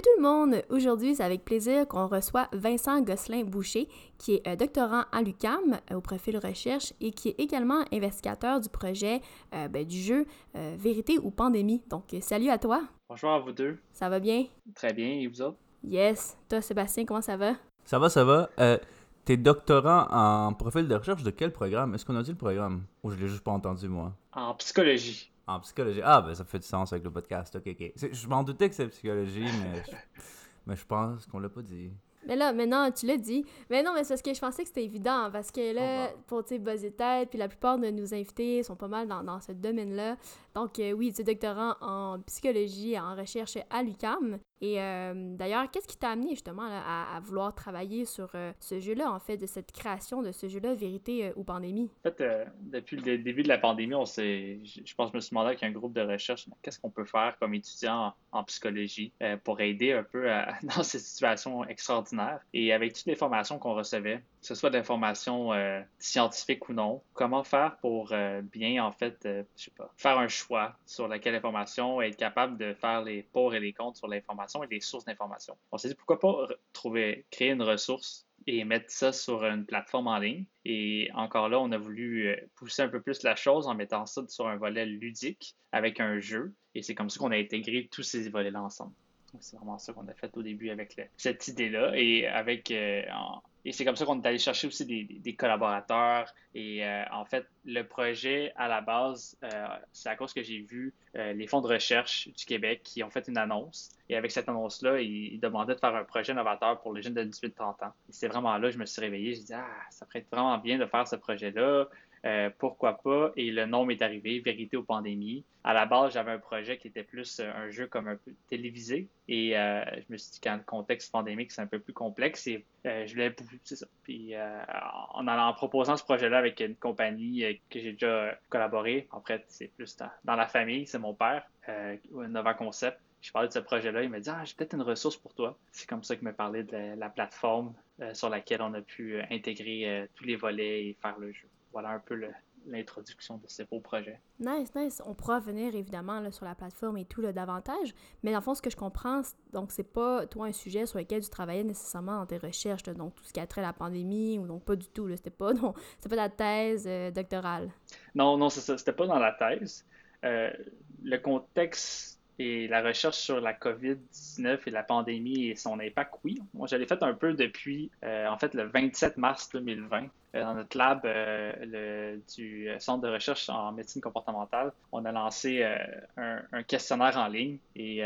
Salut tout le monde! Aujourd'hui, c'est avec plaisir qu'on reçoit Vincent Gosselin-Boucher, qui est euh, doctorant à l'UCAM euh, au profil recherche et qui est également investigateur du projet euh, ben, du jeu Vérité ou Pandémie. Donc, salut à toi! Bonjour à vous deux. Ça va bien? Très bien, et vous autres? Yes! Toi, Sébastien, comment ça va? Ça va, ça va. T'es doctorant en profil de recherche de quel programme? Est-ce qu'on a dit le programme? Ou je l'ai juste pas entendu, moi? En psychologie. En psychologie. Ah, ben ça fait du sens avec le podcast. Ok, ok. Je m'en doutais que c'est psychologie, mais je, mais je pense qu'on l'a pas dit. Mais là, maintenant, tu l'as dit. Mais non, mais c'est parce que je pensais que c'était évident. Parce que là, oh, pour, tu sais, Tête, puis la plupart de nos invités sont pas mal dans, dans ce domaine-là. Donc, euh, oui, tu es doctorant en psychologie et en recherche à l'UCAM. Et euh, d'ailleurs, qu'est-ce qui t'a amené justement à, vouloir travailler sur euh, ce jeu-là, en fait, de cette création de ce jeu-là, Vérité ou Pandémie? En fait, depuis le début de la pandémie, on s'est, je pense que je me suis demandé avec un groupe de recherche, qu'est-ce qu'on peut faire comme étudiant en, psychologie pour aider un peu dans cette situation extraordinaire? Et avec toutes les formations qu'on recevait, que ce soit d'informations scientifiques ou non, comment faire pour bien, en fait, je sais pas, faire un choix sur laquelle information, être capable de faire les pour et les contre sur l'information et les sources d'information. On s'est dit pourquoi pas trouver, créer une ressource et mettre ça sur une plateforme en ligne. Et encore là, on a voulu euh, pousser un peu plus la chose en mettant ça sur un volet ludique avec un jeu. Et c'est comme ça qu'on a intégré tous ces volets-là ensemble. C'est vraiment ça qu'on a fait au début avec cette idée-là. Et avec euh, et c'est comme ça qu'on est allé chercher aussi des, collaborateurs. Et euh, en fait, le projet à la base, euh, c'est à cause que j'ai vu les fonds de recherche du Québec qui ont fait une annonce. Et avec cette annonce-là, ils, demandaient de faire un projet novateur pour les jeunes de 18-30 ans. Et c'est vraiment là que je me suis réveillé. Je dit, ah, ça pourrait être vraiment bien de faire ce projet-là. Euh, pourquoi pas? Et le nom est arrivé, Vérité aux pandémies. À la base, j'avais un projet qui était plus euh, un jeu comme un peu télévisé. Et euh, je me suis dit qu'en contexte pandémique, c'est un peu plus complexe. Et je voulais, c'est ça. Puis en, en proposant ce projet-là avec une compagnie que j'ai déjà collaboré, en fait, c'est plus dans, la famille, c'est mon père, Nova Concept. Je parlais de ce projet-là, il m'a dit Ah, j'ai peut-être une ressource pour toi. C'est comme ça qu'il m'a parlé de la plateforme sur laquelle on a pu intégrer tous les volets et faire le jeu voilà un peu l'introduction de ces beaux projets. Nice, nice. On pourra venir évidemment là, sur la plateforme et tout le davantage, mais dans le fond, ce que je comprends, donc c'est pas toi un sujet sur lequel tu travaillais nécessairement dans tes recherches, donc tout ce qui a trait à la pandémie, ou donc pas du tout, c'était pas, non, pas ta thèse euh, doctorale. Non, non, c'est ça, c'était pas dans la thèse. Euh, le contexte et la recherche sur la COVID-19 et la pandémie et son impact, oui. Moi, j'avais fait un peu depuis, euh, en fait, le 27 mars 2020. Euh, dans notre lab euh, du Centre de recherche en médecine comportementale, on a lancé un, questionnaire en ligne et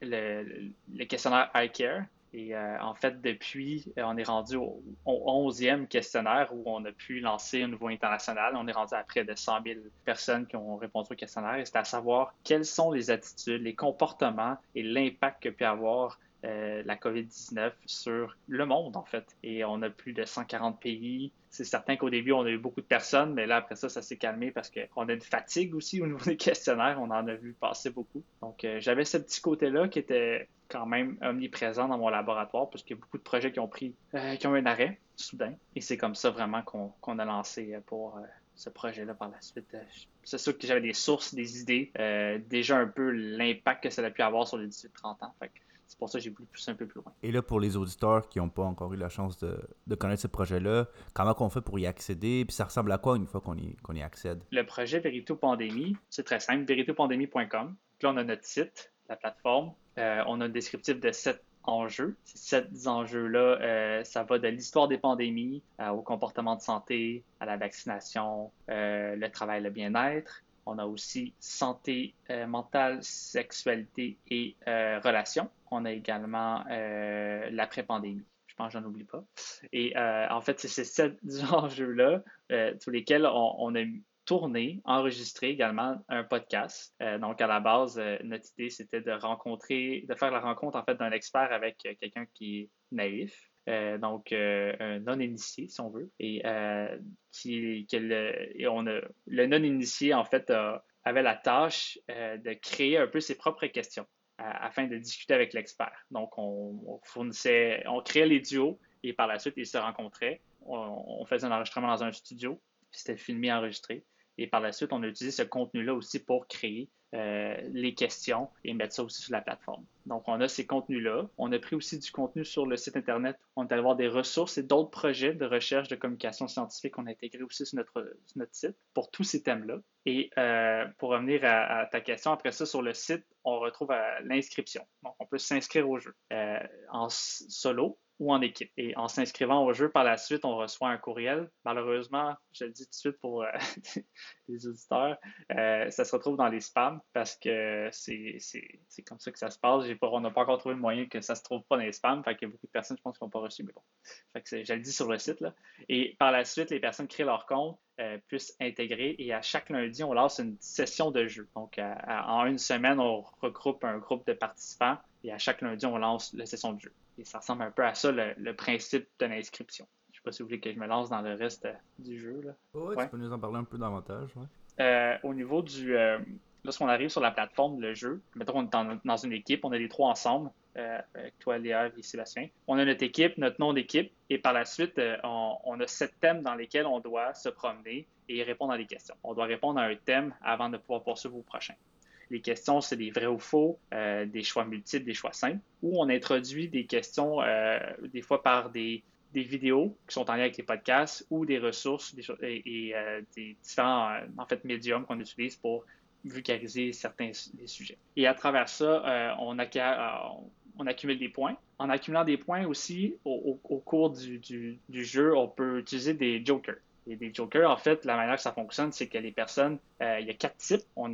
le, le, questionnaire iCare et euh, en fait, depuis, euh, on est rendu au, 11e questionnaire où on a pu lancer un niveau international. On est rendu à près de 100 000 personnes qui ont répondu au questionnaire. Et c'est à savoir quelles sont les attitudes, les comportements et l'impact que peut avoir euh, la COVID-19 sur le monde, en fait. Et on a plus de 140 pays. C'est certain qu'au début, on a eu beaucoup de personnes, mais là, après ça, ça s'est calmé parce qu'on a une fatigue aussi au niveau des questionnaires. On en a vu passer beaucoup. Donc, euh, j'avais ce petit côté-là qui était quand même omniprésent dans mon laboratoire parce qu'il y a beaucoup de projets qui ont pris, euh, qui ont eu un arrêt soudain. Et c'est comme ça vraiment qu'on a lancé pour ce projet-là par la suite. C'est sûr que j'avais des sources, des idées, déjà un peu l'impact que ça a pu avoir sur les 18-30 ans. Fait c'est pour ça que j'ai voulu pousser un peu plus loin. Et là, pour les auditeurs qui n'ont pas encore eu la chance de, de connaître ce projet-là, comment on fait pour y accéder? Puis ça ressemble à quoi une fois qu'on y, accède? Le projet Vérité Pandémie, c'est très simple, véritéopandémie.com. Là, on a notre site, la plateforme. Euh, on a un descriptif de sept enjeux. Ces sept enjeux-là, euh, ça va de l'histoire des pandémies euh, au comportement de santé, à la vaccination, le travail, le bien-être, on a aussi santé mentale, sexualité et relations. On a également euh, l'après-pandémie. Je pense que j'en oublie pas. Et en fait, c'est ces sept enjeux-là, tous lesquels on, a tourné, enregistré également un podcast. donc, à la base, notre idée, c'était de rencontrer, de faire la rencontre, en fait, d'un expert avec quelqu'un qui est naïf. donc un non-initié, si on veut. Et, qui, on a, le non-initié, en fait, avait la tâche de créer un peu ses propres questions afin de discuter avec l'expert. Donc, on, fournissait, on créait les duos et par la suite, ils se rencontraient. On, faisait un enregistrement dans un studio, c'était filmé, enregistré. Et par la suite, on a utilisé ce contenu-là aussi pour créer euh, les questions et mettre ça aussi sur la plateforme. Donc, on a ces contenus-là. On a pris aussi du contenu sur le site Internet. On est allé voir des ressources et d'autres projets de recherche de communication scientifique qu'on a intégrés aussi sur notre, site pour tous ces thèmes-là. Et euh, pour revenir à, ta question, après ça, sur le site, on retrouve l'inscription. Donc, on peut s'inscrire au jeu euh, en solo ou en équipe. Et en s'inscrivant au jeu, par la suite, on reçoit un courriel. Malheureusement, je le dis tout de suite pour euh, les auditeurs, euh, ça se retrouve dans les spams parce que c'est comme ça que ça se passe. on n'a pas encore trouvé le moyen que ça se trouve pas dans les spams. Fait qu'il y a beaucoup de personnes, je pense, qui n'ont pas reçu, mais bon. Je le dis sur le site. Là. Et par la suite, les personnes créent leur compte, euh, puissent intégrer et à chaque lundi, on lance une session de jeu. Donc, en une semaine, on regroupe un groupe de participants et à chaque lundi, on lance la session de jeu. Et ça ressemble un peu à ça, le, principe de l'inscription. Je ne sais pas si vous voulez que je me lance dans le reste euh, du jeu. Là. ouais, tu peux nous en parler un peu davantage. Euh, au niveau du. Euh, lorsqu'on arrive sur la plateforme, le jeu, mettons qu'on est dans, une équipe, on est les trois ensemble, avec toi, Léa et Sébastien. On a notre équipe, notre nom d'équipe, et par la suite, on, on, a sept thèmes dans lesquels on doit se promener et répondre à des questions. On doit répondre à un thème avant de pouvoir poursuivre au prochain. Les questions, c'est des vrais ou faux, euh, des choix multiples, des choix simples, ou on introduit des questions euh, des fois par des, vidéos qui sont en lien avec les podcasts ou des ressources et, euh, des différents en fait, médiums qu'on utilise pour vulgariser certains des sujets. Et à travers ça, on, accumule des points. En accumulant des points aussi, au, cours du, du, jeu, on peut utiliser des jokers des jokers, en fait, la manière que ça fonctionne, c'est que les personnes, euh, il y a quatre types. On,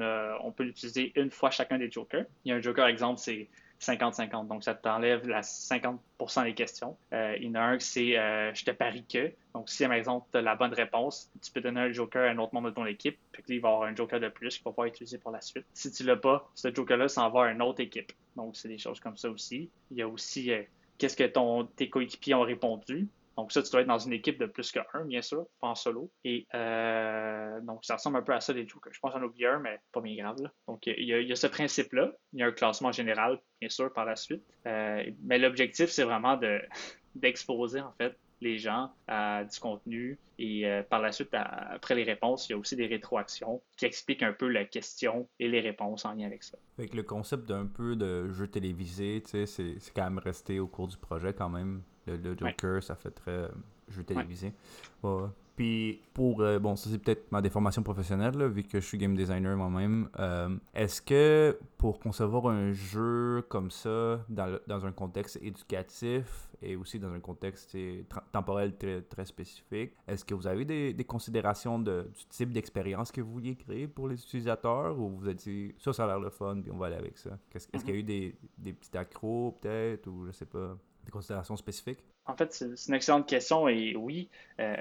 peut l'utiliser une fois chacun des jokers. Il y a un joker, exemple, c'est 50-50. Donc, ça t'enlève la 50% des questions. Euh, il y en a un qui c'est euh, je te parie que. Donc, si, par exemple, tu as la bonne réponse, tu peux donner un joker à un autre membre de ton équipe. Puis il va avoir un joker de plus qu'il va pouvoir utiliser pour la suite. Si tu l'as pas, ce joker-là s'en va à une autre équipe. Donc, c'est des choses comme ça aussi. Il y a aussi qu'est-ce que tes coéquipiers ont répondu. Donc ça, tu dois être dans une équipe de plus qu'un, bien sûr, pas en solo. Et euh, donc ça ressemble un peu à ça les jokers. Je pense en oublier un, mais pas bien grave. Donc il y, a, ce principe-là. Il y a un classement général, bien sûr, par la suite. Euh, mais l'objectif, c'est vraiment de d'exposer en fait les gens à du contenu et euh, par la suite, après les réponses, il y a aussi des rétroactions qui expliquent un peu la question et les réponses en lien avec ça. Avec le concept d'un peu de jeu télévisé, c'est quand même resté au cours du projet quand même. Le, Joker, ça fait très euh, jeu télévisé. Puis pour, euh, bon, ça c'est peut-être ma déformation professionnelle, vu que je suis game designer moi-même. Euh, est-ce que pour concevoir un jeu comme ça, dans, dans, un contexte éducatif et aussi dans un contexte temporel très, très spécifique, est-ce que vous avez des, des considérations de, du type d'expérience que vous vouliez créer pour les utilisateurs ou vous avez dit ça, ça a l'air le fun, puis on va aller avec ça? Est-ce qu'il y a eu des, des petits accros peut-être ou je sais pas? Des considérations spécifiques? En fait, c'est une excellente question et oui. Euh,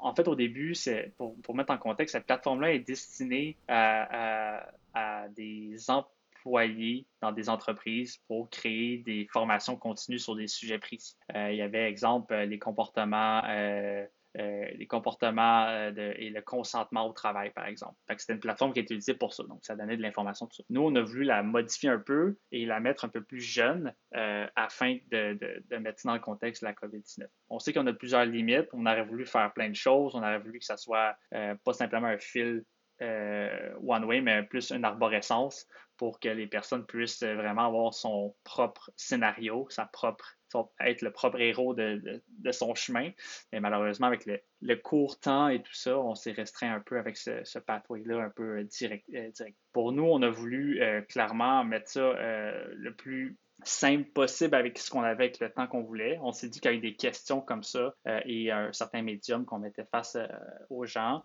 en fait, au début, c'est pour, mettre en contexte, cette plateforme-là est destinée à, à, des employés dans des entreprises pour créer des formations continues sur des sujets précis. Euh, il y avait, exemple, les comportements euh, euh, les comportements euh, et le consentement au travail, par exemple. C'était une plateforme qui était utilisée pour ça, donc ça donnait de l'information. Nous, on a voulu la modifier un peu et la mettre un peu plus jeune euh, afin de, de, mettre dans le contexte de la COVID-19. On sait qu'on a plusieurs limites, on aurait voulu faire plein de choses, on aurait voulu que ça soit pas simplement un fil one-way, mais plus une arborescence pour que les personnes puissent vraiment avoir son propre scénario, sa propre être le propre héros de, son chemin. Mais malheureusement, avec le, court temps et tout ça, on s'est restreint un peu avec ce, pathway-là un peu direct, euh, direct, Pour nous, on a voulu euh, clairement mettre ça euh, le plus simple possible avec ce qu'on avait avec le temps qu'on voulait. On s'est dit qu'avec des questions comme ça et un certain médium qu'on mettait face aux gens,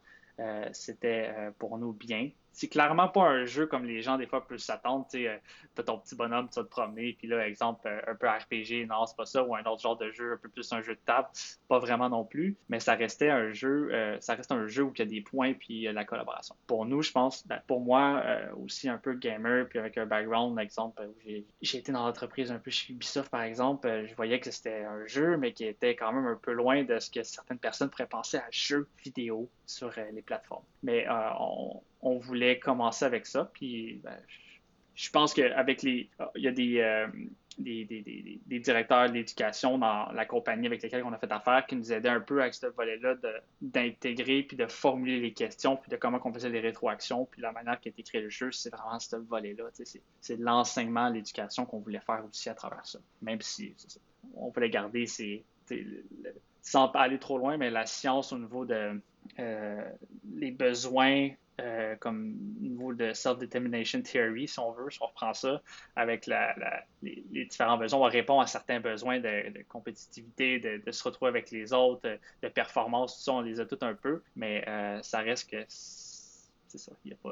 c'était pour nous bien c'est clairement pas un jeu comme les gens des fois peuvent s'attendre. Tu as ton petit bonhomme, tu vas te promener, puis là, exemple, un peu RPG, non, c'est pas ça, ou un autre genre de jeu, un peu plus un jeu de table, pas vraiment non plus, mais ça restait un jeu, ça reste un jeu où il y a des points puis la collaboration. Pour nous, je pense, ben, pour moi, aussi un peu gamer, puis avec un background, exemple, j'ai été dans l'entreprise un peu chez Ubisoft, par exemple, je voyais que c'était un jeu, mais qui était quand même un peu loin de ce que certaines personnes pourraient penser à jeu vidéo sur euh, les plateformes. Mais euh, on, voulait commencer avec ça, puis ben, je pense qu'avec les. Il y a des, euh, des, des, des, directeurs d'éducation dans la compagnie avec lesquels on a fait affaire qui nous aidaient un peu avec ce volet-là d'intégrer puis de formuler les questions puis de comment on faisait les rétroactions puis la manière qui est écrit le jeu, c'est vraiment ce volet-là. C'est l'enseignement, l'éducation qu'on voulait faire aussi à travers ça. Même si on voulait garder ces, sans aller trop loin, mais la science au niveau de euh, les besoins euh, comme niveau de self-determination theory, si on veut, si on reprend ça, avec la, les, différents besoins, on répond à certains besoins de, compétitivité, de, se retrouver avec les autres, de performance, tout ça, on les a tous un peu, mais euh, ça reste que c'est ça, il a pas,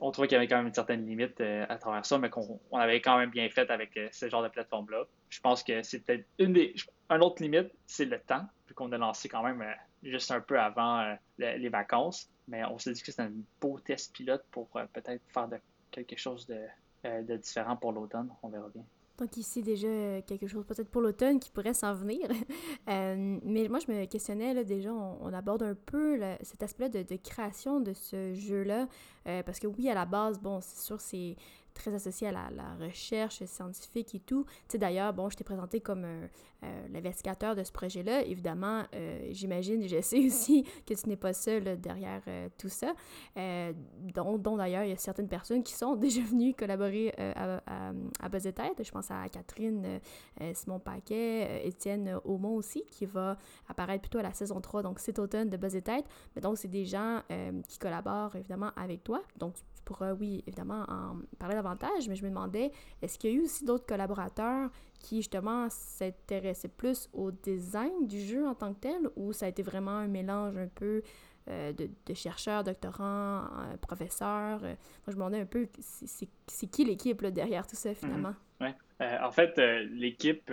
on trouvait qu'il y avait quand même une certaine limite à travers ça, mais qu'on avait quand même bien fait avec ce genre de plateforme-là. Je pense que c'est peut-être une des. Autre limite, c'est le temps, vu qu'on a lancé quand même juste un peu avant les vacances. Mais on s'est dit que c'était un beau test pilote pour euh, peut-être faire de, quelque chose euh, de, différent pour l'automne. On verra bien. Donc ici déjà euh, quelque chose peut-être pour l'automne qui pourrait s'en venir. mais moi je me questionnais déjà, on, aborde un peu cet aspect-là de, de, création de ce jeu-là. parce que oui, à la base, bon, c'est sûr, c'est très associé à la, recherche scientifique et tout. Tu sais, d'ailleurs, bon, je t'ai présenté comme euh, l'investigateur de ce projet-là. Évidemment, euh, j'imagine, je sais aussi que tu n'es pas seul derrière euh, tout ça. dont, d'ailleurs, il y a certaines personnes qui sont déjà venues collaborer à, à, à Je pense à Catherine, Simon Paquet, Étienne Aumont aussi, qui va apparaître plutôt à la saison 3, donc cet automne de Buzz Tête. Mais donc, c'est des gens qui collaborent évidemment avec toi. Donc, pourra, oui, évidemment, en parler davantage, mais je me demandais, est-ce qu'il y a eu aussi d'autres collaborateurs qui, justement, s'intéressaient plus au design du jeu en tant que tel, ou ça a été vraiment un mélange un peu euh, de, chercheurs, doctorants, euh, professeurs? Euh, moi, je me demandais un peu, c'est qui l'équipe derrière tout ça, mhm. finalement? Oui. en fait, l'équipe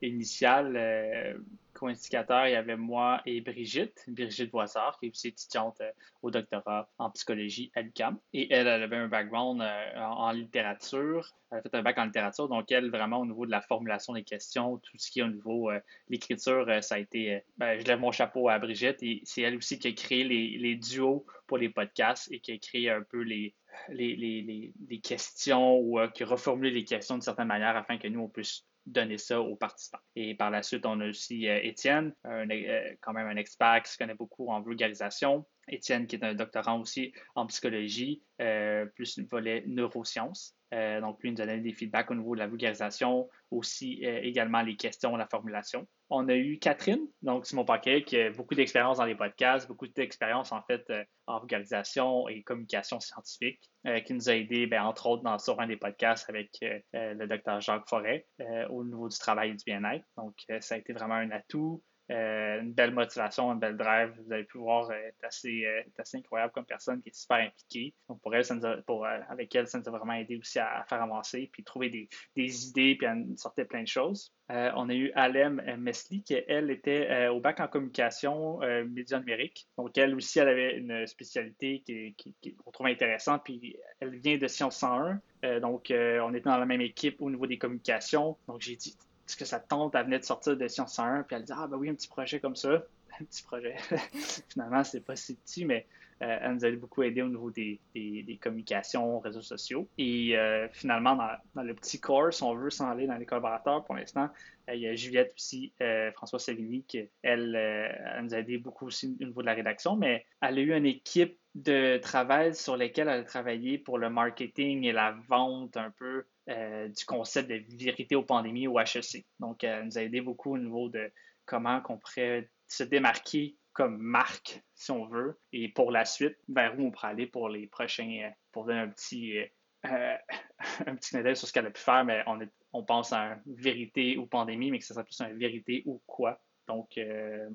initiale co-indicateur, il y avait moi et Brigitte, Brigitte Voissard, qui est aussi étudiante euh, au doctorat en psychologie à l'UQAM. Et elle, elle avait un background euh, en, littérature. Elle a fait un bac en littérature, donc elle, vraiment, au niveau de la formulation des questions, tout ce qui est au niveau de euh, l'écriture, ça a été. Ben, je lève mon chapeau à Brigitte et c'est elle aussi qui a créé les, les, duos pour les podcasts et qui a créé un peu les, les, les, les questions ou qui a reformulé les questions d'une certaine manière afin que nous, on puisse donner ça aux participants. Et par la suite, on a aussi euh, Étienne, euh, quand même un expert qui se connaît beaucoup en vulgarisation. Étienne, qui est un doctorant aussi en psychologie, euh, plus le volet neurosciences. Donc, lui nous a des feedbacks au niveau de la vulgarisation, aussi également les questions, la formulation. On a eu Catherine, donc Simon Paquet, qui a beaucoup d'expérience dans les podcasts, beaucoup d'expérience en fait en vulgarisation et communication scientifique, qui nous a aidé, ben, entre autres, dans, sur un des podcasts avec le docteur Jacques Forêt au niveau du travail et du bien-être. Donc, ça a été vraiment un atout. Euh, une belle motivation, une belle drive. Vous avez pu voir, elle est assez, euh, assez incroyable comme personne qui est super impliquée. Donc pour elle, euh, avec elle, ça nous a vraiment aidé aussi à, faire avancer, puis trouver des, idées, puis à sortir plein de choses. on a eu Alem Mesli, qui elle était au bac en communication médias numériques. Donc elle aussi, elle avait une spécialité qu'on qui, trouve intéressante, puis elle vient de Sciences 101. donc on était dans la même équipe au niveau des communications. Donc j'ai dit, est-ce que sa tante, elle venait de sortir de Science 101, puis elle dit Ah, ben oui, un petit projet comme ça. Un petit projet. Finalement, c'est pas si petit, mais euh, elle nous a beaucoup aidé au niveau des, des, communications, réseaux sociaux. Et euh, finalement, dans, le petit corps, si on veut s'en aller dans les collaborateurs, pour l'instant, euh, il y a Juliette aussi, François Savigny, qui elle, elle, nous a aidé beaucoup aussi au niveau de la rédaction, mais elle a eu une équipe de travail sur lesquels elle a travaillé pour le marketing et la vente un peu euh, du concept de vérité aux pandémies au HEC. Donc, elle nous a aidé beaucoup au niveau de comment on pourrait se démarquer comme marque, si on veut, et pour la suite, vers où on pourrait aller pour les prochains, euh, pour donner un petit, euh, un petit sur ce qu'elle a pu faire, mais on, pense à une vérité ou pandémie, mais que ce serait plus une vérité ou quoi Donc,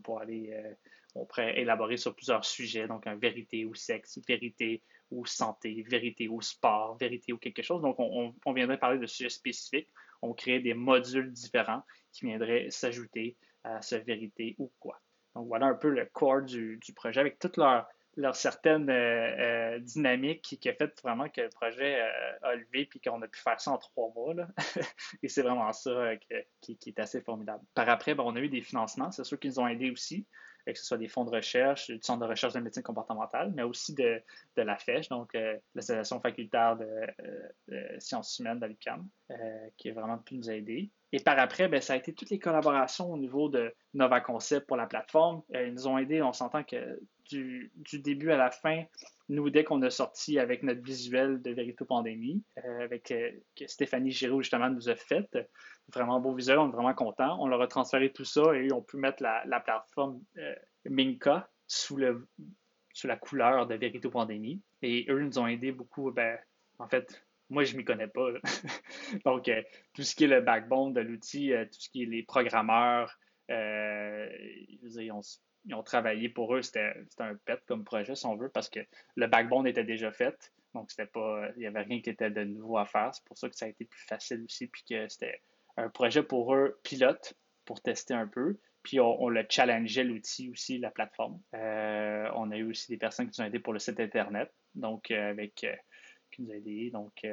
pour aller, on pourrait élaborer sur plusieurs sujets, donc un vérité ou sexe, vérité ou santé, vérité ou sport, vérité ou quelque chose. Donc, on, viendrait parler de sujets spécifiques. On crée des modules différents qui viendraient s'ajouter à ce vérité ou quoi. Donc, voilà un peu le corps du, projet avec toute leur, leur certaine euh, euh, dynamique qui, a fait vraiment que le projet euh, a levé puis qu'on a pu faire ça en trois mois. Et c'est vraiment ça qui, est assez formidable. Par après, ben, on a eu des financements. C'est ceux qui nous ont aidés aussi que ce soit des fonds de recherche, du Centre de recherche de médecine comportementale, mais aussi de, de la FESH, donc euh, l'Association facultaire de, euh, sciences humaines de l'UQAM, euh, qui a vraiment pu nous aider. Et par après, ben, ça a été toutes les collaborations au niveau de Nova Concept pour la plateforme. ils nous ont aidés, on s'entend que du, du, début à la fin, nous, dès qu'on a sorti avec notre visuel de Vérito Pandémie, avec que Stéphanie Giroux justement nous a fait, vraiment beau visuel, on est vraiment content. On leur a transféré tout ça et on pu mettre la, plateforme euh, Minka sous, le, sous la couleur de Verito Pandémie. Et eux nous ont aidé beaucoup. Ben, en fait, moi, je m'y connais pas. Donc, euh, tout ce qui est le backbone de l'outil, euh, tout ce qui est les programmeurs, ils, ont, travaillé pour eux. C'était un pet comme projet, si on veut, parce que le backbone était déjà fait. Donc, c'était pas, il n'y avait rien qui était de nouveau à faire. C'est pour ça que ça a été plus facile aussi, puis que c'était un projet pour eux pilote pour tester un peu. Puis on, le challengeait l'outil aussi, la plateforme. Euh, on a eu aussi des personnes qui nous ont aidé pour le site Internet, donc euh, avec euh, qui nous a aidé, donc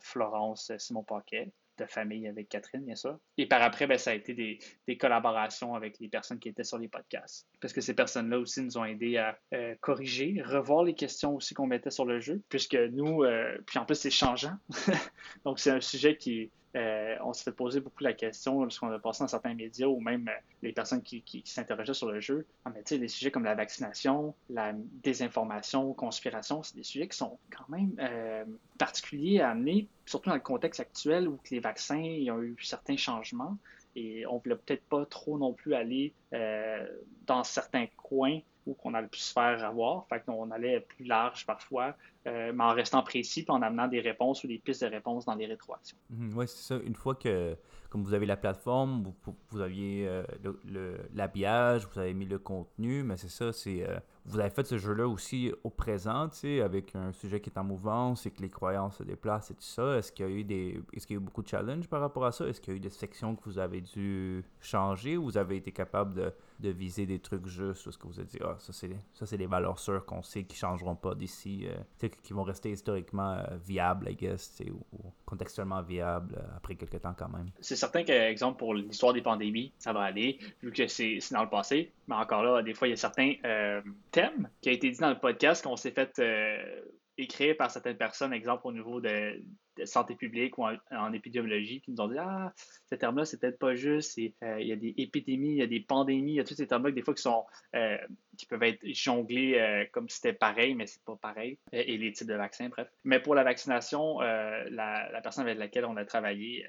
Florence Simon Paquet, famille avec Catherine, bien sûr. Et par après, ben, ça a été des, collaborations avec les personnes qui étaient sur les podcasts. Parce que ces personnes-là aussi nous ont aidé à corriger, revoir les questions aussi qu'on mettait sur le jeu, puisque nous, puis en plus, c'est changeant. donc, c'est un sujet qui, euh, on se fait poser beaucoup la question lorsqu'on a passé dans certains médias ou même euh, les personnes qui, s'interrogeaient sur le jeu. Ah, mais tu sais, des sujets comme la vaccination, la désinformation, conspiration, c'est des sujets qui sont quand même euh, particuliers à amener, surtout dans le contexte actuel où les vaccins ont eu certains changements et on ne voulait peut-être pas trop non plus aller dans certains coins où qu'on allait pu se faire avoir. Fait qu'on allait plus large parfois, euh, mais en restant précis, en amenant des réponses ou des pistes de réponses dans les rétroactions. Mhm, oui, c'est ça. Une fois que, comme vous avez la plateforme, vous, aviez euh, l'habillage, vous avez mis le contenu, mais c'est ça, c'est euh, vous avez fait ce jeu-là aussi au présent, avec un sujet qui est en mouvance et que les croyances se déplacent et tout ça. Est-ce qu'il y a eu des, est-ce qu'il y a eu beaucoup de challenges par rapport à ça? Est-ce qu'il y a eu des sections que vous avez dû changer ou vous avez été capable de, de viser des trucs justes Est-ce que vous avez dit, ah, ça c'est, ça c'est des valeurs sûres qu'on sait qui changeront pas d'ici, euh, qui vont rester historiquement euh, viables, I guess, ou, contextuellement viables euh, après quelques temps quand même. C'est certain que, exemple pour l'histoire des pandémies, ça va aller vu que c'est, dans le passé. Mais encore là, des fois il y a certains thème qui a été dit dans le podcast qu'on s'est fait euh, écrire par certaines personnes, exemple au niveau de santé publique ou en, épidémiologie qui nous ont dit Ah, ce terme-là, c'est peut-être pas juste. Euh, il y a des épidémies, il y a des pandémies, il y a tous ces termes-là des fois qui sont euh, qui peuvent être jonglés euh, comme si c'était pareil, mais c'est pas pareil. Et les types de vaccins, bref. Mais pour la vaccination, la, personne avec laquelle on a travaillé,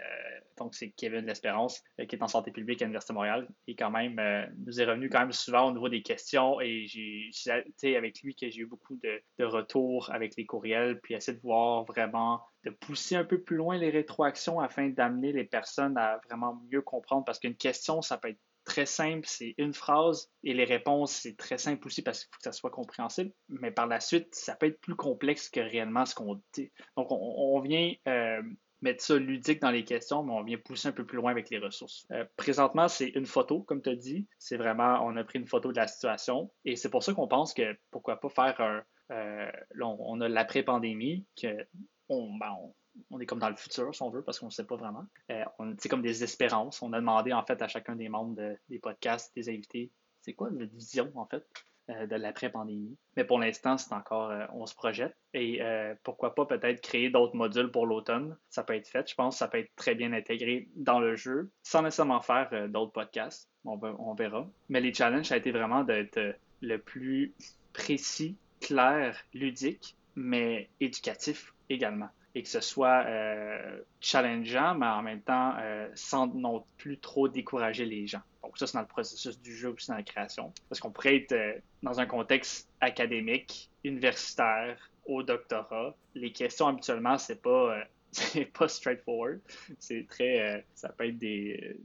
donc c'est Kevin L'Espérance, qui est en santé publique à l'Université de Montréal, et quand même nous est revenu quand même souvent au niveau des questions. Et j'ai avec lui que j'ai eu beaucoup de, de retours avec les courriels, puis essayer de voir vraiment de pousser un peu plus loin les rétroactions afin d'amener les personnes à vraiment mieux comprendre. Parce qu'une question, ça peut être très simple, c'est une phrase, et les réponses, c'est très simple aussi parce qu'il faut que ça soit compréhensible. Mais par la suite, ça peut être plus complexe que réellement ce qu'on dit. Donc, on, vient euh, mettre ça ludique dans les questions, mais on vient pousser un peu plus loin avec les ressources. Euh, présentement, c'est une photo, comme tu as dit. C'est vraiment, on a pris une photo de la situation. Et c'est pour ça qu'on pense que pourquoi pas faire un. Euh, on a l'après-pandémie, que ben, on, est comme dans le futur, si on veut, parce qu'on ne sait pas vraiment. Euh, c'est comme des espérances. On a demandé, en fait, à chacun des membres des podcasts, des invités, c'est quoi la vision, en fait, euh, de l'après-pandémie? Mais pour l'instant, c'est encore, euh, on se projette. Et pourquoi pas peut-être créer d'autres modules pour l'automne. Ça peut être fait, je pense. Ça peut être très bien intégré dans le jeu, sans nécessairement faire d'autres podcasts. On, on verra. Mais les challenges, ça a été vraiment d'être le plus précis, clair, ludique, mais éducatif également. Et que ce soit euh, challengeant, mais en même temps euh, sans non plus trop décourager les gens. Donc ça, c'est dans le processus du jeu aussi dans la création. Parce qu'on pourrait être euh, dans un contexte académique, universitaire, au doctorat. Les questions habituellement, c'est pas c'est pas straightforward. C'est très, ça peut être des,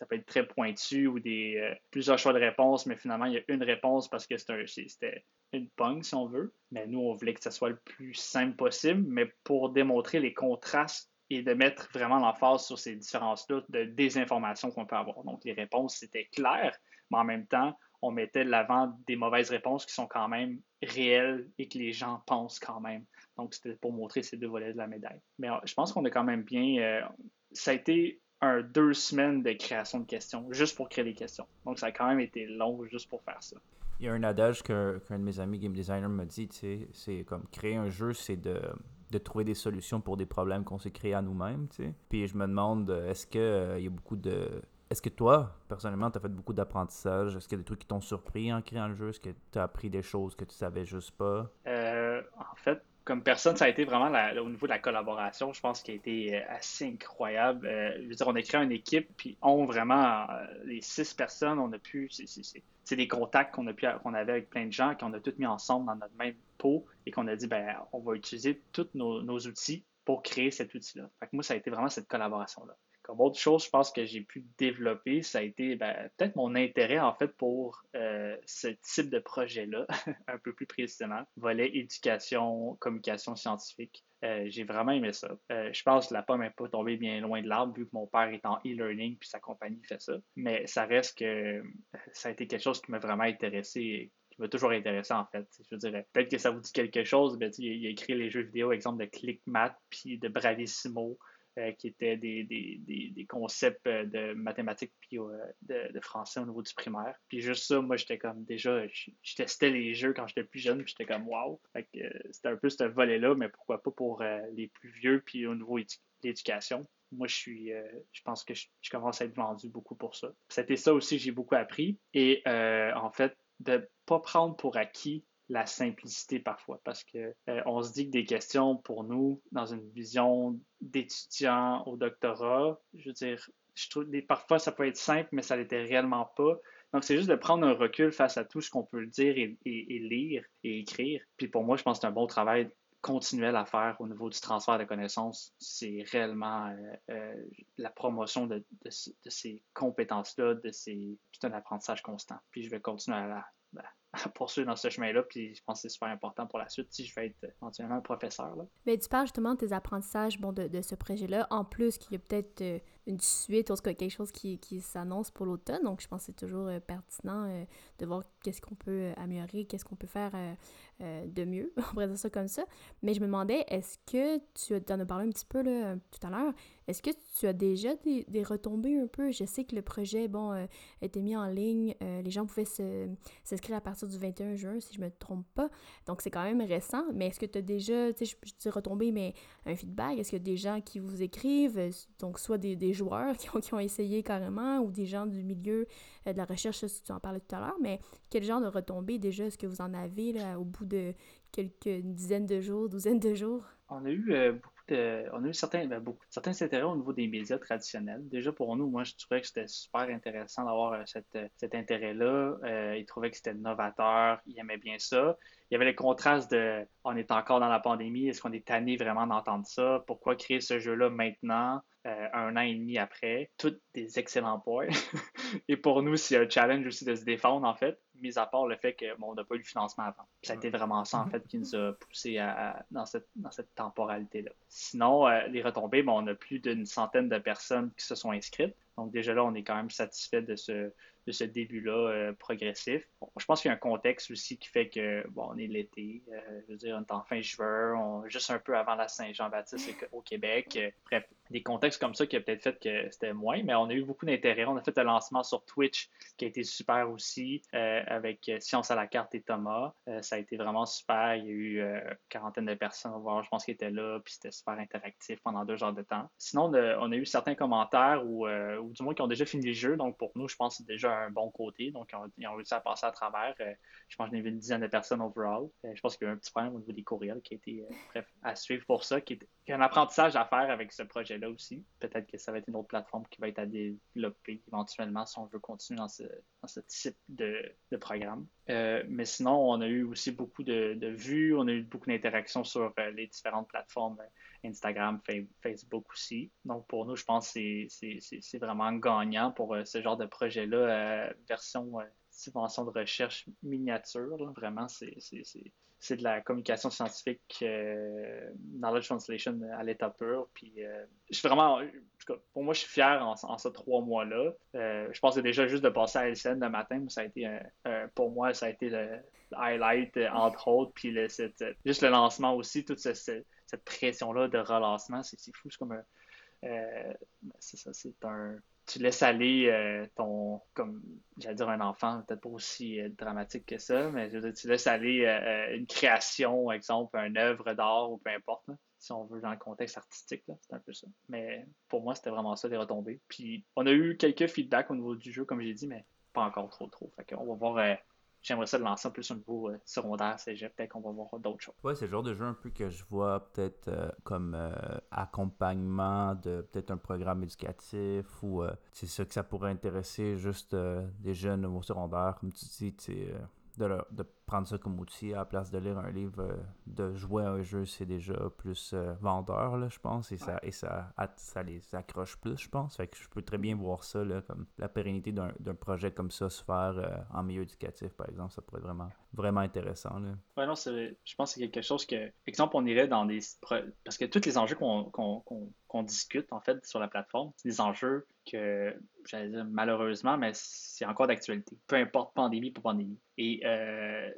ça peut être très pointus ou des plusieurs choix de réponses, mais finalement, il y a une réponse parce que c'était une pong, si on veut. Mais nous, on voulait que ça soit le plus simple possible, mais pour démontrer les contrastes et de mettre vraiment l'emphase sur ces différences-là de désinformation qu'on peut avoir. Donc, les réponses, c'était clair, mais en même temps, on mettait de l'avant des mauvaises réponses qui sont quand même réelles et que les gens pensent quand même. Donc, c'était pour montrer ces deux volets de la médaille. Mais euh, je pense qu'on a quand même bien. Euh, ça a été un deux semaines de création de questions, juste pour créer des questions. Donc, ça a quand même été long juste pour faire ça. Il y a un adage qu'un de mes amis game designer m'a dit, c'est comme créer un jeu, c'est de, de, trouver des solutions pour des problèmes qu'on s'est créés à nous-mêmes. Puis je me demande, est-ce qu'il euh, y a beaucoup de... Est-ce que toi, personnellement, tu as fait beaucoup d'apprentissage? Est-ce qu'il y a des trucs qui t'ont surpris en créant le jeu? Est-ce que tu as appris des choses que tu savais juste pas? Euh, en fait, comme personne, ça a été vraiment au niveau de la collaboration, je pense qu'il a été euh, assez incroyable. Euh, je veux dire, on a créé une équipe, puis on vraiment, euh, les six personnes, on a pu, c'est des contacts qu'on qu'on avait avec plein de gens, qu'on a tous mis ensemble dans notre même pot et qu'on a dit, ben, on va utiliser tous nos, nos outils pour créer cet outil-là. Moi, ça a été vraiment cette collaboration-là. Comme autre chose, je pense que j'ai pu développer, ça a été ben, peut-être mon intérêt en fait pour euh, ce type de projet-là, un peu plus précisément, volet éducation, communication scientifique. Euh, j'ai vraiment aimé ça. Euh, je pense que la pomme n'est pas tombée bien loin de l'arbre vu que mon père est en e-learning puis sa compagnie fait ça. Mais ça reste que ça a été quelque chose qui m'a vraiment intéressé et qui m'a toujours intéressé en fait. Je dire, peut-être que ça vous dit quelque chose, il a écrit les jeux vidéo, exemple de ClickMat puis de Bravissimo. Euh, qui étaient des, des, des, concepts euh, de mathématiques puis euh, de, français au niveau du primaire. Puis juste ça, moi, j'étais comme déjà, je, testais les jeux quand j'étais plus jeune, puis j'étais comme wow. c'était un peu ce volet-là, mais pourquoi pas pour les plus vieux, puis au niveau de l'éducation. Moi, je suis, je pense que je, commence à être vendu beaucoup pour ça. C'était ça aussi j'ai beaucoup appris. Et en fait, de pas prendre pour acquis la simplicité parfois parce que euh, on se dit que des questions pour nous dans une vision d'étudiant au doctorat, je veux dire, je trouve parfois ça peut être simple mais ça l'était réellement pas. Donc c'est juste de prendre un recul face à tout ce qu'on peut dire et, lire et écrire. Puis pour moi, je pense que c'est un bon travail continuel à faire au niveau du transfert de connaissances. C'est réellement euh, euh, la promotion de, de ces compétences-là, de ces... c'est un apprentissage constant. Puis je vais continuer à la, à poursuivre dans ce chemin-là. Puis je pense que c'est super important pour la suite si je vais être éventuellement professeur. Là. Mais tu parles justement de tes apprentissages bon, de, de ce projet-là, en plus qu'il y a peut-être euh, une suite, ou quelque chose qui, qui s'annonce pour l'automne. Donc je pense que c'est toujours euh, pertinent euh, de voir qu'est-ce qu'on peut améliorer, qu'est-ce qu'on peut faire de mieux, on pourrait dire ça comme ça. Mais je me demandais, est-ce que tu en as parlé un petit peu là, tout à l'heure, est-ce que tu as déjà des, retombées un peu? Je sais que le projet, bon, été mis en ligne, les gens pouvaient s'inscrire à partir du 21 juin, si je me trompe pas. Donc, c'est quand même récent. Mais est-ce que tu as déjà, tu sais, je, dis retombé, mais un feedback? Est-ce a des gens qui vous écrivent, euh, donc soit des, des joueurs qui ont, qui ont, essayé carrément ou des gens du milieu euh, de la recherche, tu en parlais tout à l'heure, mais quel genre de retombées déjà est-ce que vous en avez là, au bout de quelques dizaines de jours, douzaines de jours? On a eu euh, beaucoup on a eu certains, ben, beaucoup, certains intérêts au niveau des médias traditionnels. Déjà pour nous, moi je trouvais que c'était super intéressant d'avoir euh, euh, cet intérêt-là. Euh, ils trouvaient que c'était novateur, ils aimaient bien ça. Il y avait le contraste de on est encore dans la pandémie, est-ce qu'on est tanné vraiment d'entendre ça? Pourquoi créer ce jeu-là maintenant, un an et demi après? Toutes des excellents points. et pour nous, c'est un challenge aussi de se défendre en fait mis à part le fait qu'on bon, n'a pas eu le financement avant. ça a été vraiment ça, en fait, qui nous a poussé à, dans cette, dans cette temporalité-là. Sinon, euh, les retombées, bon, on a plus d'une centaine de personnes qui se sont inscrites. Donc déjà là, on est quand même satisfait de ce, de ce début-là euh, progressif. je pense qu'il y a un contexte aussi qui fait que, bon, on est l'été, euh, je veux dire, on est en fin juin, juste un peu avant la Saint-Jean-Baptiste au Québec. bref, des contextes comme ça qui a peut-être fait que c'était moins, mais on a eu beaucoup d'intérêt. On a fait un lancement sur Twitch qui a été super aussi euh, avec Science à la carte et Thomas. ça a été vraiment super. Il y a eu une quarantaine de personnes, voir, je pense, qui étaient là, puis c'était super interactif pendant deux heures de temps. Sinon, on a, eu certains commentaires ou, ou du moins qui ont déjà fini le jeu, donc pour nous, je pense que c'est déjà un bon côté. Donc, ils ont, réussi à passer à travers. Euh, je pense qu'il y avait une dizaine de personnes overall. Euh, je pense qu'il y a eu un petit problème au niveau des courriels qui a été, euh, bref, à suivre pour ça, qui est, un apprentissage à faire avec ce projet-là aussi. Peut-être que ça va être une autre plateforme qui va être à développer éventuellement si on veut continuer dans ce, type de, programme. mais sinon, on a eu aussi beaucoup de, vues, on a eu beaucoup d'interactions sur les différentes plateformes Instagram, Facebook aussi. Donc pour nous, je pense que c'est vraiment gagnant pour ce genre de projet-là, version subvention de recherche miniature. Vraiment, c'est c'est de la communication scientifique, euh, knowledge translation à l'état pur. Puis, euh, je suis vraiment, pour moi, je suis fier en, ces trois mois-là. Euh, je pense déjà juste de passer à LCN le matin, ça a été, pour moi, ça a été le, highlight, entre autres. Puis, le, juste le lancement aussi, toute cette, pression-là de relancement, c'est fou. C'est comme c'est ça, c'est un tu laisses aller euh, ton, comme j'allais dire un enfant, peut-être pas aussi euh, dramatique que ça, mais tu laisses aller euh, une création, exemple, une œuvre d'art ou peu importe, si on veut dans le contexte artistique, c'est un peu ça. Mais pour moi, c'était vraiment ça, les retombées. Puis on a eu quelques feedbacks au niveau du jeu, comme j'ai dit, mais pas encore trop trop. Fait on va voir j'aimerais ça le lancer un plus au niveau euh, secondaire, cégep, peut-être qu'on va voir d'autres choses. Ouais, c'est le genre de jeu un peu que je vois peut-être euh, comme euh, accompagnement de peut-être un programme éducatif ou c'est ça que ça pourrait intéresser juste des jeunes au secondaire, comme tu dis, de, de prendre ça comme outil à la place de lire un livre, euh, de jouer à un jeu, c'est déjà plus euh, vendeur, là, je pense, et, ça, et ça, ça les accroche plus, je pense. Fait que je peux très bien voir ça, là, comme la pérennité d'un projet comme ça se faire euh, en milieu éducatif, par exemple, ça pourrait être vraiment, vraiment intéressant. Là. Ouais, non, je pense que c'est quelque chose que, exemple, on irait dans des. Parce que tous les enjeux qu'on discute, en fait, sur la plateforme, c'est des enjeux que, j'allais dire, malheureusement, mais c'est encore d'actualité. Peu importe pandémie pour pandémie. Et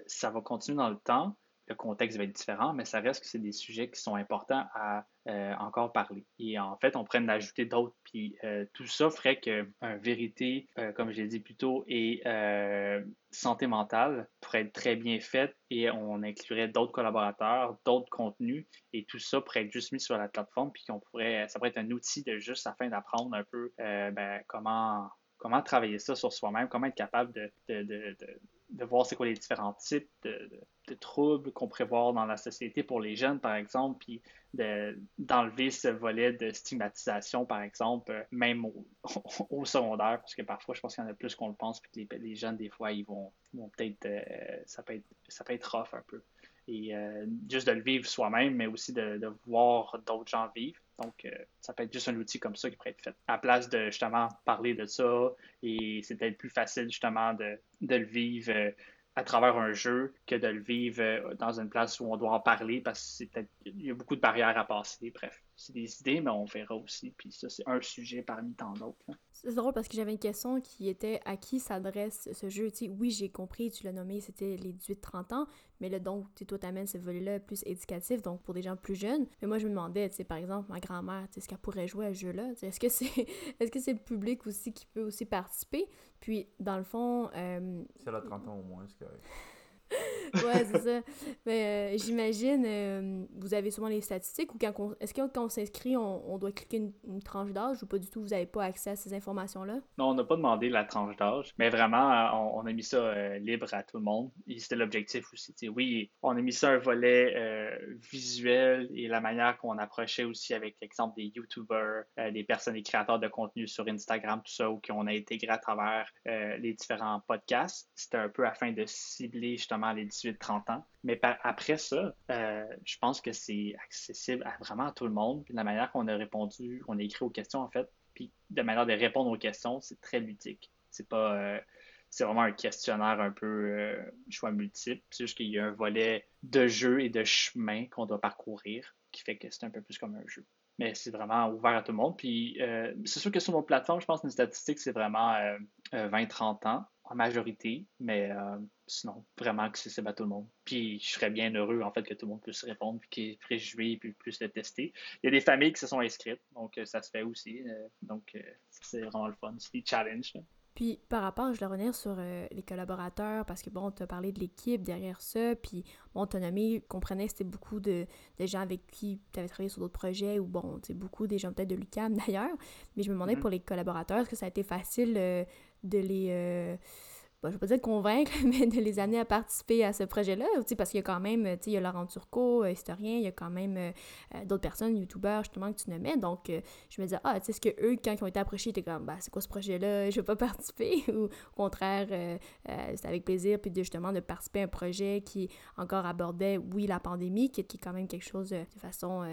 ça va continuer dans le temps. Le contexte va être différent, mais ça reste que c'est des sujets qui sont importants à euh, encore parler. Et en fait, on pourrait en ajouter d'autres. Puis euh, tout ça ferait que vérité, euh, comme je l'ai dit plus tôt, et santé mentale pourrait être très bien faite et on inclurait d'autres collaborateurs, d'autres contenus et tout ça pourrait être juste mis sur la plateforme. Puis qu'on pourrait, ça pourrait être un outil de juste afin d'apprendre un peu ben, comment comment travailler ça sur soi-même, comment être capable de, de voir c'est quoi les différents types de, troubles qu'on voir dans la société pour les jeunes, par exemple, puis d'enlever ce volet de stigmatisation, par exemple, euh, même au, secondaire, parce que parfois, je pense qu'il y en a plus qu'on le pense, puis les, les, jeunes, des fois, ils vont, peut-être, euh, ça, peut être, ça peut être rough un peu. Et euh, juste de le vivre soi-même, mais aussi de, voir d'autres gens vivre. Donc, ça peut être juste un outil comme ça qui pourrait être fait. À place de justement parler de ça, et c'est peut-être plus facile justement de, de le vivre à travers un jeu que de le vivre euh, dans une place où on doit en parler parce que c'est peut-être il y a beaucoup de barrières à passer. Bref, c'est des idées, mais on verra aussi. Puis ça, c'est un sujet parmi tant d'autres. C'est drôle parce que j'avais une question qui était à qui s'adresse ce jeu? Tu oui, j'ai compris, tu l'as nommé, c'était les 18-30 ans, mais là, donc, tu toi, t'amènes ce volet-là plus éducatif, donc pour des gens plus jeunes. Mais moi, je me demandais, tu sais, par exemple, ma grand-mère, est-ce qu'elle pourrait jouer à ce jeu-là? Est-ce que c'est est -ce que c'est le public aussi qui peut aussi participer? Puis, dans le fond... Euh... C'est là 30 ans au moins, c'est correct. ouais, c'est ça. Mais euh, j'imagine, euh, vous avez souvent les statistiques ou quand est-ce que quand on s'inscrit, on, doit cliquer une, tranche d'âge ou pas du tout, vous n'avez pas accès à ces informations-là? Non, on n'a pas demandé la tranche d'âge, mais vraiment, euh, on, a mis ça libre à tout le monde. Et c'était l'objectif aussi. oui, on a mis ça un volet visuel et la manière qu'on approchait aussi avec l'exemple des YouTubers, des personnes, des créateurs de contenu sur Instagram, tout ça, ou qu'on a intégré à travers les différents podcasts. C'était un peu afin de cibler justement les 18-30 ans. Mais après ça, euh, je pense que c'est accessible vraiment à tout le monde. Puis la manière qu'on a répondu, qu'on a écrit aux questions, en fait, puis de manière de répondre aux questions, c'est très ludique. C'est pas. Euh, c'est vraiment un questionnaire un peu euh, choix multiple. C'est juste qu'il y a un volet de jeu et de chemin qu'on doit parcourir qui fait que c'est un peu plus comme un jeu. Mais c'est vraiment ouvert à tout le monde. Puis c'est sûr que sur nos plateformes, je pense que les statistiques, c'est vraiment 20-30 ans en majorité, mais sinon, vraiment accessible à tout le monde. Puis je serais bien heureux, en fait, que tout le monde puisse répondre, puis qu'il puisse jouer, puis puisse le tester. Il y a des familles qui se sont inscrites, donc euh, ça se fait aussi. Euh, donc euh, c'est vraiment le fun. C'est des challenges. Puis par rapport, je vais revenir sur les collaborateurs, parce que bon, tu as parlé de l'équipe derrière ça, puis bon, ton ami comprenait que c'était beaucoup de, gens avec qui tu avais travaillé sur d'autres projets, ou bon, c'est beaucoup des gens peut-être de l'UCAM d'ailleurs, mais je me demandais mm-hmm. pour les collaborateurs, est-ce que ça a été facile de les je vais pas dire convaincre, mais de les amener à participer à ce projet-là, parce qu'il y a quand même, tu sais, il y a Laurent Turcot, historien, il y a quand même d'autres personnes, youtubeurs, justement, que tu nommais. Donc, je me disais, ah, tu sais, ce que eux, quand ils ont été approchés, étaient comme, bah, c'est quoi ce projet-là, je vais pas participer, ou au contraire, c'était avec plaisir, puis justement de participer à un projet qui encore abordait, oui, la pandémie, qui, est quand même quelque chose de façon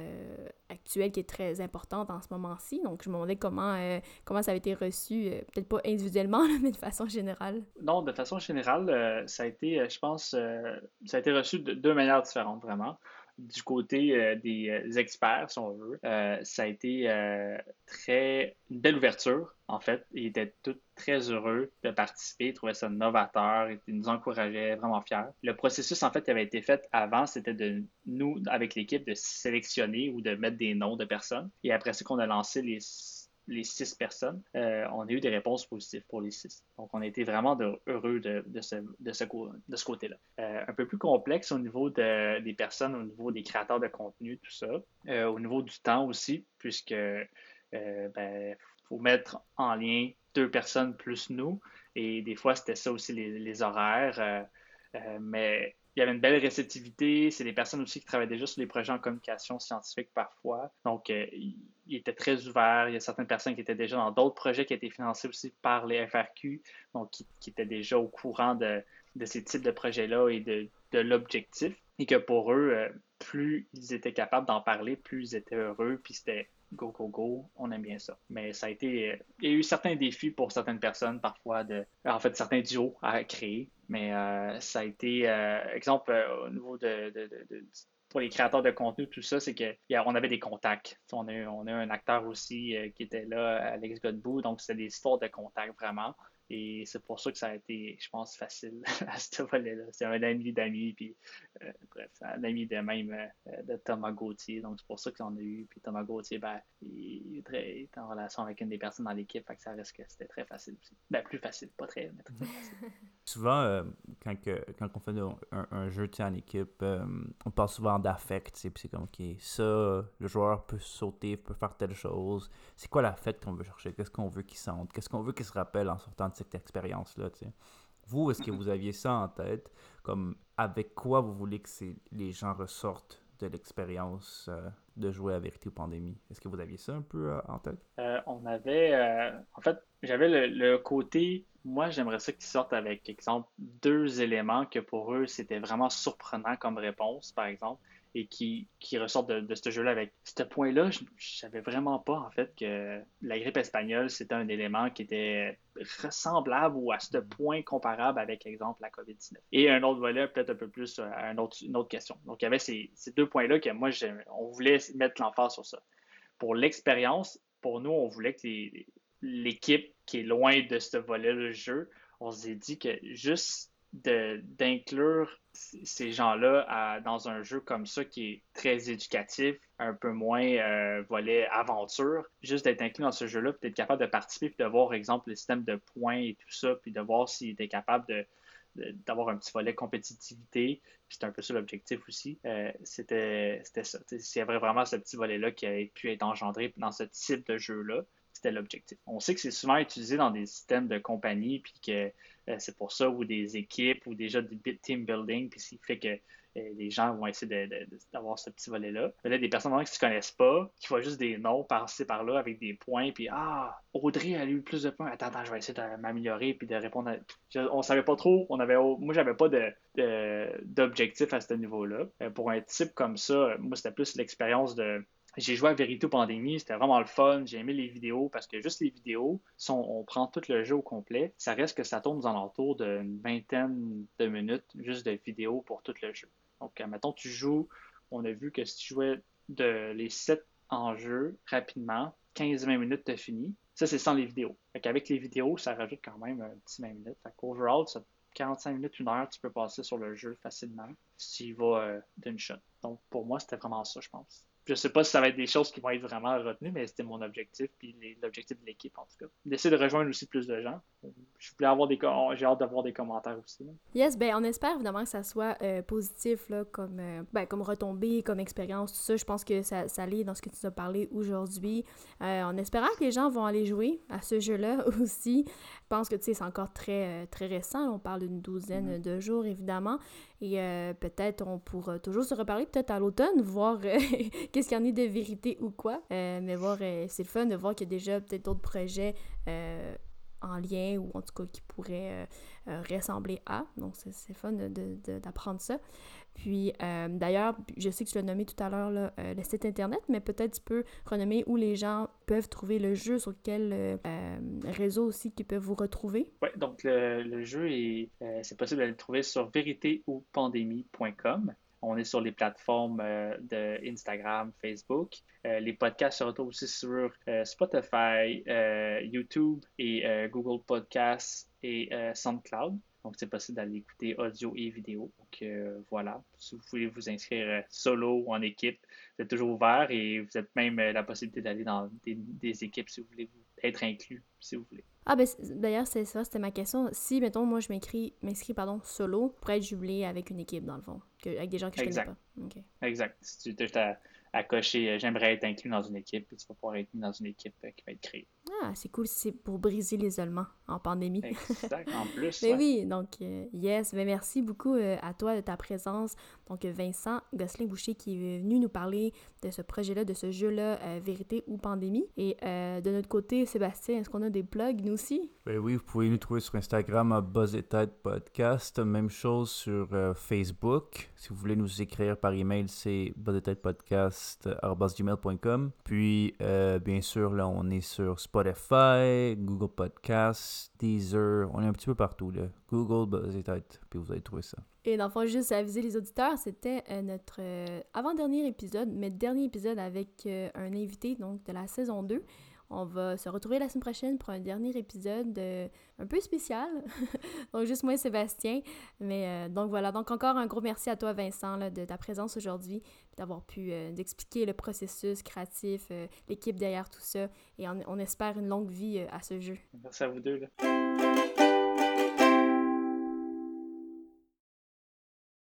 actuelle qui est très importante en ce moment-ci. Donc, je me demandais comment, comment ça avait été reçu, peut-être pas individuellement, mais de façon générale. De façon générale, ça a été, je pense, ça a été reçu de deux manières différentes, vraiment du côté euh, des euh, experts, si on veut, euh, ça a été très une belle ouverture, en fait. Ils étaient tous très heureux de participer, ils trouvaient ça novateur, ils nous encourageaient, vraiment fiers. Le processus, en fait, qui avait été fait avant, c'était de nous, avec l'équipe, de sélectionner ou de mettre des noms de personnes. Et après ça, qu'on a lancé les les six personnes, euh, on a eu des réponses positives pour les six. Donc, on a été vraiment heureux de, ce, côté-là. Euh, un peu plus complexe au niveau des personnes, au niveau des créateurs de contenu, tout ça. Euh, au niveau du temps aussi, puisque ben, faut mettre en lien deux personnes plus nous. Et des fois, c'était ça aussi les, les horaires. mais il y avait une belle réceptivité. C'est des personnes aussi qui travaillent déjà sur des projets en communication scientifique parfois. Donc, euh, il était très ouvert. Il y a certaines personnes qui étaient déjà dans d'autres projets qui étaient financés aussi par les FRQ, donc qui, étaient déjà au courant de, ces types de projets-là et de, l'objectif. Et que pour eux, euh, plus ils étaient capables d'en parler, plus ils étaient heureux, puis c'était go, go, go, on aime bien ça. Mais ça a été. Euh, il y a eu certains défis pour certaines personnes, parfois, de. En fait, certains duos à créer. Mais euh, ça a été. Euh, exemple, au niveau de, pour les créateurs de contenu, tout ça, c'est qu'on avait des contacts. On a, on a un acteur aussi qui était là, Alex Godbout, donc c'était des histoires de contacts vraiment. Et c'est pour ça que ça a été, je pense, facile à ce volet-là. C'est un ami d'amis, puis euh, bref, un ami de même euh, de Thomas Gauthier. Donc c'est pour ça qu'on a eu. Puis Thomas Gauthier, ben, il est, très, en relation avec une des personnes dans l'équipe, fait que ça reste que c'était très facile aussi. Ben, plus facile, pas très, mais très facile. souvent, euh, quand, quand on fait un, un jeu en équipe, on parle souvent d'affect, puis c'est comme, ok, ça, le joueur peut sauter, peut faire telle chose. C'est quoi l'affect qu'on veut chercher? Qu'est-ce qu'on veut qu'il sente? Qu'est-ce qu'on veut qu'il se rappelle en sortant de cette expérience-là. Vous, est-ce que vous aviez ça en tête? Comme avec quoi vous voulez que les gens ressortent de l'expérience euh, de jouer à Vérité ou Pandémie? Est-ce que vous aviez ça un peu euh, en tête? Euh, on avait. en fait, j'avais le, côté. Moi, j'aimerais ça qu'ils sortent avec, exemple, deux éléments que pour eux, c'était vraiment surprenant comme réponse, par exemple et qui, qui ressortent de, ce jeu-là avec ce point-là, je, ne savais vraiment pas en fait que la grippe espagnole c'était un élément qui était ressemblable ou à ce mm. point comparable avec exemple la COVID-19. Et un autre volet peut-être un peu plus à euh, un autre, une autre question. Donc il y avait ces, ces deux points-là que moi on voulait mettre l'emphase sur ça. Pour l'expérience, pour nous on voulait que l'équipe qui est loin de ce volet du jeu, on s'est dit que juste d'inclure ces gens-là dans un jeu comme ça qui est très éducatif, un peu moins euh, volet aventure, juste d'être inclus dans ce jeu-là, puis d'être capable de participer, puis de voir, exemple, le système de points et tout ça, puis de voir s'il était capable de, d'avoir un petit volet compétitivité, puis c'est un peu ça l'objectif aussi, euh, c'était, c'était ça. Avait vraiment ce petit volet-là qui a pu être engendré dans ce type de jeu-là, c'était l'objectif. On sait que c'est souvent utilisé dans des systèmes de compagnie, puis que euh, c'est pour ça, ou des équipes, ou déjà du team building, puis ce qui fait que euh, les gens vont essayer d'avoir ce petit volet-là. Mais là, des personnes qui ne se connaissent pas, qui voient juste des noms par-ci par-là avec des points, puis Ah, Audrey a eu plus de points. Attends, attends, je vais essayer de m'améliorer puis de répondre. À... On savait pas trop. On avait, moi, j'avais pas d'objectif à ce niveau-là. Euh, pour un type comme ça, moi, c'était plus l'expérience de j'ai joué à Verito Pandémie, c'était vraiment le fun. J'ai aimé les vidéos parce que juste les vidéos, on, prend tout le jeu au complet, ça reste que ça tourne aux alentours d'une vingtaine de minutes juste de vidéos pour tout le jeu. Donc, mettons, tu joues, on a vu que si tu jouais de les 7 en jeu rapidement, 15-20 minutes, tu fini. Ça, c'est sans les vidéos. Avec les vidéos, ça rajoute quand même un petit 20 minutes. Fait overall, ça 45 minutes, une heure, tu peux passer sur le jeu facilement si tu vas euh, d'une shot. Donc, pour moi, c'était vraiment ça, je pense je sais pas si ça va être des choses qui vont être vraiment retenues, mais c'était mon objectif, puis l'objectif de l'équipe en tout cas. D'essayer de rejoindre aussi plus de gens. je voulais avoir des j'ai hâte d'avoir des commentaires aussi. Yes, ben on espère évidemment que ça soit euh, positif là, comme, euh, ben, comme retombée, comme expérience, tout ça. Je pense que ça, ça dans ce que tu as parlé aujourd'hui. Euh, en espérant que les gens vont aller jouer à ce jeu-là aussi. Je pense que tu sais, c'est encore très, très récent. On parle d'une douzaine mm-hmm. de jours, évidemment. Et peut-être on pourra toujours se reparler, peut-être à l'automne, voir qu'est-ce qu'il y en est de vérité ou quoi? mais voir, c'est le fun de voir qu'il y a déjà peut-être d'autres projets en lien ou en tout cas qui pourrait euh, euh, ressembler à. Donc, c'est fun d'apprendre ça. Puis, euh, d'ailleurs, je sais que tu l'as nommé tout à l'heure, le site Internet, mais peut-être tu peux renommer où les gens peuvent trouver le jeu, sur quel réseau aussi qu'ils peuvent vous retrouver. Oui, donc le, le jeu, c'est possible de le trouver sur véritéoupandémie.com. On est sur les plateformes euh, de Instagram, Facebook. Euh, les podcasts se retrouvent aussi sur euh, Spotify, YouTube et Google Podcasts et SoundCloud. Donc, c'est possible d'aller écouter audio et vidéo. Donc, voilà. Si vous voulez vous inscrire solo ou en équipe, vous êtes toujours ouvert et vous avez même la possibilité d'aller dans des, des, équipes si vous voulez être inclus, si vous voulez. Ah, ben d'ailleurs, c'est ça, c'était ma question. Si, mettons, moi, je m'inscris, pardon, solo, pour être jumelé avec une équipe, dans le fond, avec des gens que je connais pas. Exact. Si tu as à cocher euh, j'aimerais être inclus dans une équipe, puis tu vas pouvoir être mis dans une équipe euh, qui va être créée. Ah, c'est cool, c'est pour briser l'isolement en pandémie. Exact, en plus. mais oui, donc, euh, yes, mais merci beaucoup à toi de ta présence. Donc, Vincent Gosselin-Boucher qui est venu nous parler de ce projet-là, de ce jeu-là, Vérité ou Pandémie. Et de notre côté, Sébastien, est-ce qu'on a des plugs, nous aussi? Ben oui, vous pouvez nous trouver sur Instagram à Buzz et Tête Podcast. Même chose sur Facebook. Si vous voulez nous écrire par email, c'est Buzz et Tête Podcast podcast.gmail.com. Puis, euh, bien sûr, là, on est sur Spotify, Google Podcasts, Deezer, on est un petit peu partout, là. Google, bah, puis vous allez trouver ça. Et dans le fond, juste aviser les auditeurs, c'était euh, notre euh, avant-dernier épisode, mais dernier épisode avec un invité, donc de la saison 2. On va se retrouver la semaine prochaine pour un dernier épisode euh, un peu spécial. donc, juste moi et Sébastien. Mais euh, donc voilà. Donc, encore un gros merci à toi, Vincent, de ta présence aujourd'hui, d'avoir pu euh, expliquer le processus créatif, l'équipe derrière tout ça. Et on, on, espère une longue vie à ce jeu. Merci à vous deux. Là.